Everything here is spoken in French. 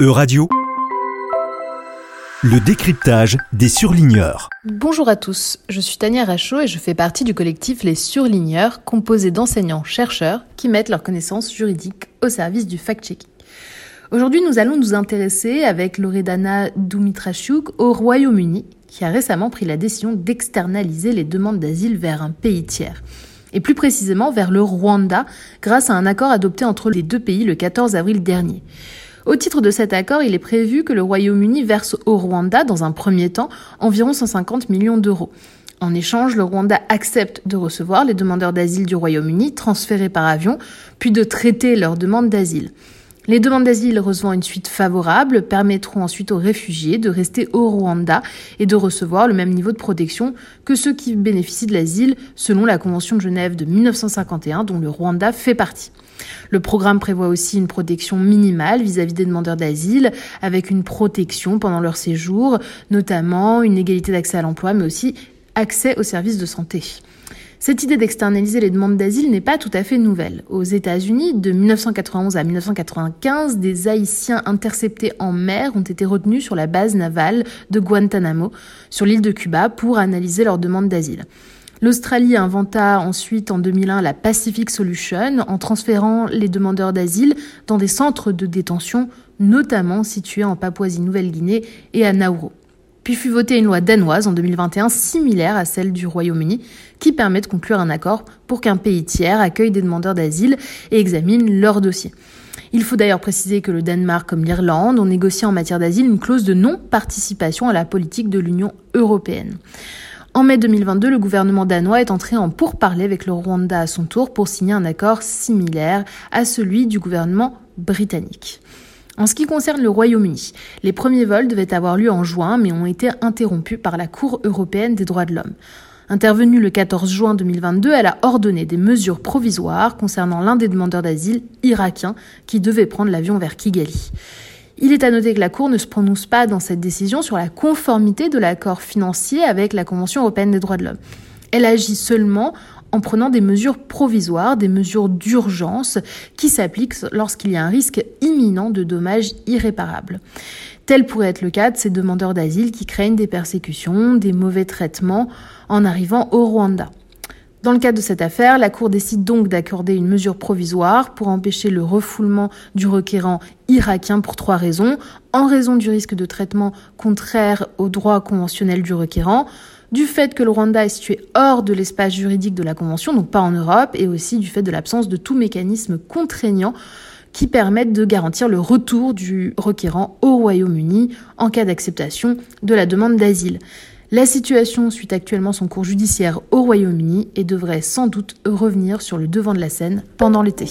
E-Radio, le décryptage des surligneurs. Bonjour à tous, je suis Tania Rachaud et je fais partie du collectif Les Surligneurs, composé d'enseignants-chercheurs qui mettent leurs connaissances juridiques au service du fact-checking. Aujourd'hui, nous allons nous intéresser avec Loredana Dumitrachuk au Royaume-Uni, qui a récemment pris la décision d'externaliser les demandes d'asile vers un pays tiers et plus précisément vers le Rwanda, grâce à un accord adopté entre les deux pays le 14 avril dernier. Au titre de cet accord, il est prévu que le Royaume-Uni verse au Rwanda, dans un premier temps, environ 150 millions d'euros. En échange, le Rwanda accepte de recevoir les demandeurs d'asile du Royaume-Uni transférés par avion, puis de traiter leurs demandes d'asile. Les demandes d'asile recevant une suite favorable permettront ensuite aux réfugiés de rester au Rwanda et de recevoir le même niveau de protection que ceux qui bénéficient de l'asile selon la Convention de Genève de 1951 dont le Rwanda fait partie. Le programme prévoit aussi une protection minimale vis-à-vis des demandeurs d'asile, avec une protection pendant leur séjour, notamment une égalité d'accès à l'emploi, mais aussi accès aux services de santé. Cette idée d'externaliser les demandes d'asile n'est pas tout à fait nouvelle. Aux États-Unis, de 1991 à 1995, des Haïtiens interceptés en mer ont été retenus sur la base navale de Guantanamo, sur l'île de Cuba, pour analyser leurs demandes d'asile. L'Australie inventa ensuite en 2001 la Pacific Solution en transférant les demandeurs d'asile dans des centres de détention, notamment situés en Papouasie-Nouvelle-Guinée et à Nauru. Puis fut votée une loi danoise en 2021 similaire à celle du Royaume-Uni qui permet de conclure un accord pour qu'un pays tiers accueille des demandeurs d'asile et examine leur dossier. Il faut d'ailleurs préciser que le Danemark comme l'Irlande ont négocié en matière d'asile une clause de non-participation à la politique de l'Union européenne. En mai 2022, le gouvernement danois est entré en pourparlers avec le Rwanda à son tour pour signer un accord similaire à celui du gouvernement britannique. En ce qui concerne le Royaume-Uni, les premiers vols devaient avoir lieu en juin mais ont été interrompus par la Cour européenne des droits de l'homme. Intervenue le 14 juin 2022, elle a ordonné des mesures provisoires concernant l'un des demandeurs d'asile irakiens qui devait prendre l'avion vers Kigali. Il est à noter que la Cour ne se prononce pas dans cette décision sur la conformité de l'accord financier avec la Convention européenne des droits de l'homme. Elle agit seulement en prenant des mesures provisoires, des mesures d'urgence qui s'appliquent lorsqu'il y a un risque imminent de dommages irréparables. Tel pourrait être le cas de ces demandeurs d'asile qui craignent des persécutions, des mauvais traitements en arrivant au Rwanda. Dans le cadre de cette affaire, la Cour décide donc d'accorder une mesure provisoire pour empêcher le refoulement du requérant irakien pour trois raisons. En raison du risque de traitement contraire au droit conventionnel du requérant, du fait que le Rwanda est situé hors de l'espace juridique de la Convention, donc pas en Europe, et aussi du fait de l'absence de tout mécanisme contraignant qui permette de garantir le retour du requérant au Royaume-Uni en cas d'acceptation de la demande d'asile. La situation suit actuellement son cours judiciaire au Royaume-Uni et devrait sans doute revenir sur le devant de la scène pendant l'été.